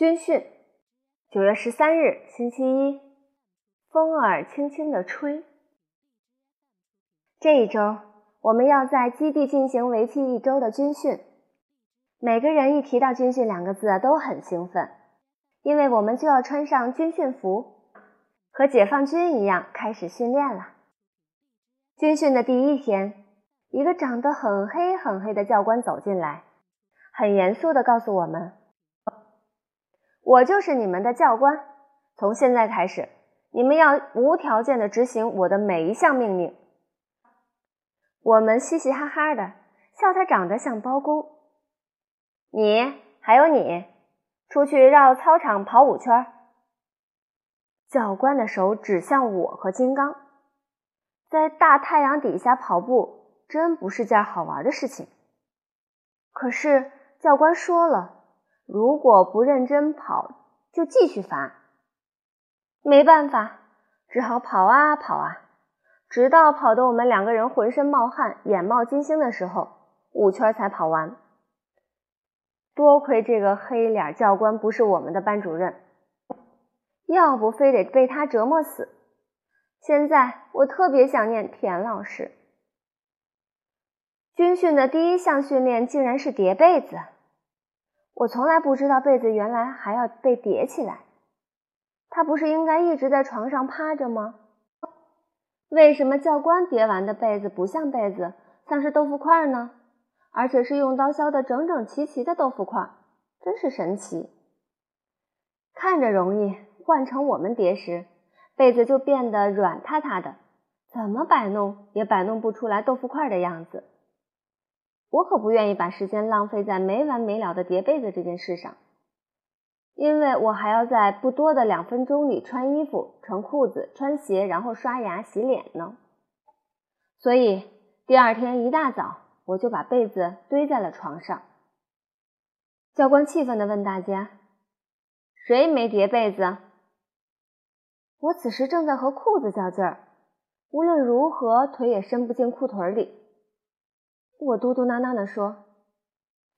军训，九月十三日，星期一，风儿轻轻地吹。这一周，我们要在基地进行为期一周的军训。每个人一提到军训两个字都很兴奋，因为我们就要穿上军训服，和解放军一样开始训练了。军训的第一天，一个长得很黑很黑的教官走进来，很严肃地告诉我们。我就是你们的教官，从现在开始，你们要无条件的执行我的每一项命令。我们嘻嘻哈哈的笑他长得像包公。你还有你，出去绕操场跑五圈。教官的手指向我和金刚，在大太阳底下跑步真不是件好玩的事情。可是教官说了。如果不认真跑，就继续罚。没办法，只好跑啊跑啊，直到跑得我们两个人浑身冒汗、眼冒金星的时候，五圈才跑完。多亏这个黑脸教官不是我们的班主任，要不非得被他折磨死。现在我特别想念田老师。军训的第一项训练竟然是叠被子。我从来不知道被子原来还要被叠起来，他不是应该一直在床上趴着吗？为什么教官叠完的被子不像被子，像是豆腐块呢？而且是用刀削的整整齐齐的豆腐块，真是神奇。看着容易，换成我们叠时，被子就变得软塌塌的，怎么摆弄也摆弄不出来豆腐块的样子。我可不愿意把时间浪费在没完没了的叠被子这件事上，因为我还要在不多的两分钟里穿衣服、穿裤子、穿鞋，然后刷牙、洗脸呢。所以第二天一大早，我就把被子堆在了床上。教官气愤地问大家：“谁没叠被子？”我此时正在和裤子较劲儿，无论如何腿也伸不进裤腿里。我嘟嘟囔囔地说：“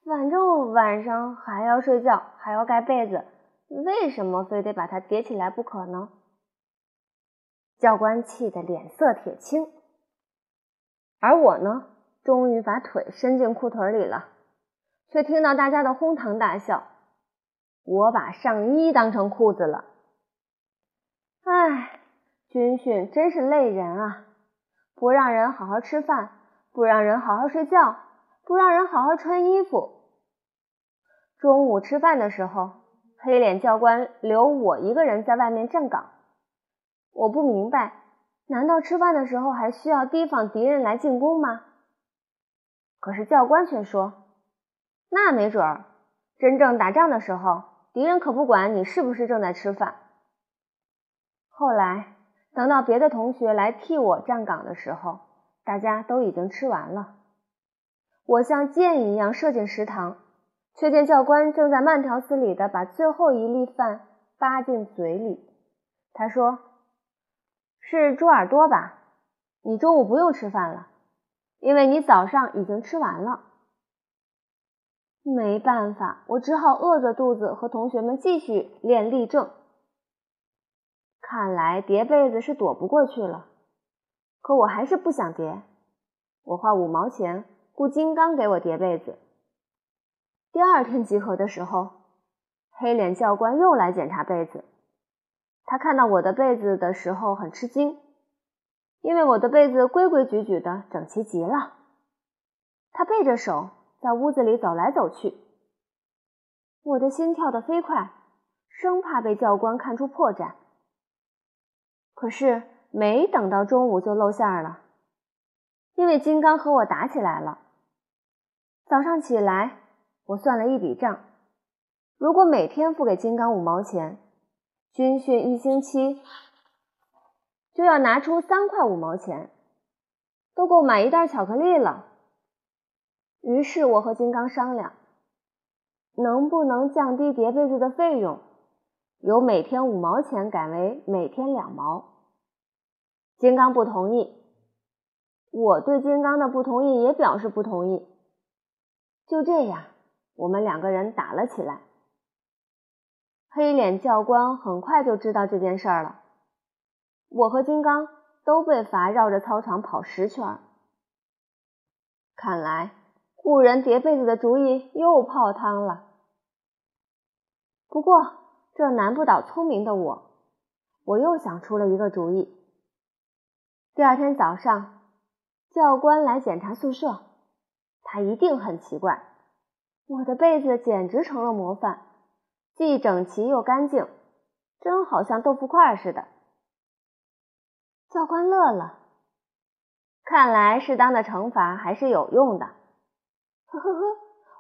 反正晚上还要睡觉，还要盖被子，为什么非得把它叠起来不可呢？”教官气得脸色铁青，而我呢，终于把腿伸进裤腿里了，却听到大家的哄堂大笑。我把上衣当成裤子了。唉，军训真是累人啊，不让人好好吃饭。不让人好好睡觉，不让人好好穿衣服。中午吃饭的时候，黑脸教官留我一个人在外面站岗。我不明白，难道吃饭的时候还需要提防敌人来进攻吗？可是教官却说：“那没准儿，真正打仗的时候，敌人可不管你是不是正在吃饭。”后来，等到别的同学来替我站岗的时候，大家都已经吃完了，我像箭一样射进食堂，却见教官正在慢条斯理地把最后一粒饭扒进嘴里。他说：“是猪耳朵吧？你中午不用吃饭了，因为你早上已经吃完了。”没办法，我只好饿着肚子和同学们继续练立正。看来叠被子是躲不过去了。可我还是不想叠，我花五毛钱雇金刚给我叠被子。第二天集合的时候，黑脸教官又来检查被子。他看到我的被子的时候很吃惊，因为我的被子规规矩矩的，整齐极了。他背着手在屋子里走来走去，我的心跳得飞快，生怕被教官看出破绽。可是。没等到中午就露馅了，因为金刚和我打起来了。早上起来，我算了一笔账：如果每天付给金刚五毛钱，军训一星期就要拿出三块五毛钱，都够买一袋巧克力了。于是我和金刚商量，能不能降低叠被子的费用，由每天五毛钱改为每天两毛。金刚不同意，我对金刚的不同意也表示不同意。就这样，我们两个人打了起来。黑脸教官很快就知道这件事了。我和金刚都被罚绕着操场跑十圈。看来雇人叠被子的主意又泡汤了。不过这难不倒聪明的我，我又想出了一个主意。第二天早上，教官来检查宿舍，他一定很奇怪，我的被子简直成了模范。既整齐又干净，真好像豆腐块似的。教官乐了，看来适当的惩罚还是有用的。呵呵呵，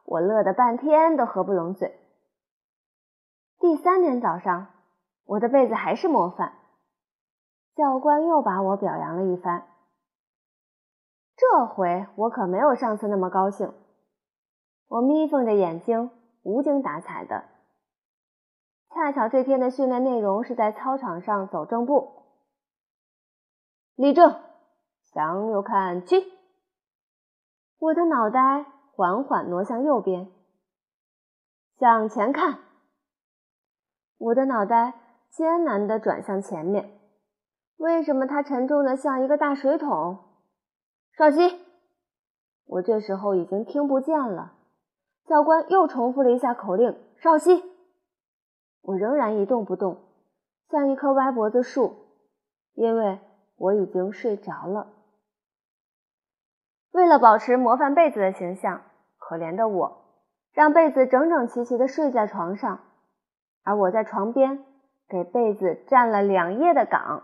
我乐得半天都合不拢嘴。第三天早上，我的被子还是模范，教官又把我表扬了一番。这回我可没有上次那么高兴，我眯缝着眼睛，无精打采的。恰巧这天的训练内容是在操场上走正步，立正，向右看齐。我的脑袋缓缓挪向右边，向前看。我的脑袋艰难地转向前面，为什么它沉重的像一个大水桶？稍息！我这时候已经听不见了，教官又重复了一下口令：稍息。我仍然一动不动，像一棵歪脖子树，因为我已经睡着了。为了保持模范被子的形象，可怜的我让被子整整齐齐的睡在床上，而我在床边给被子站了两夜的岗。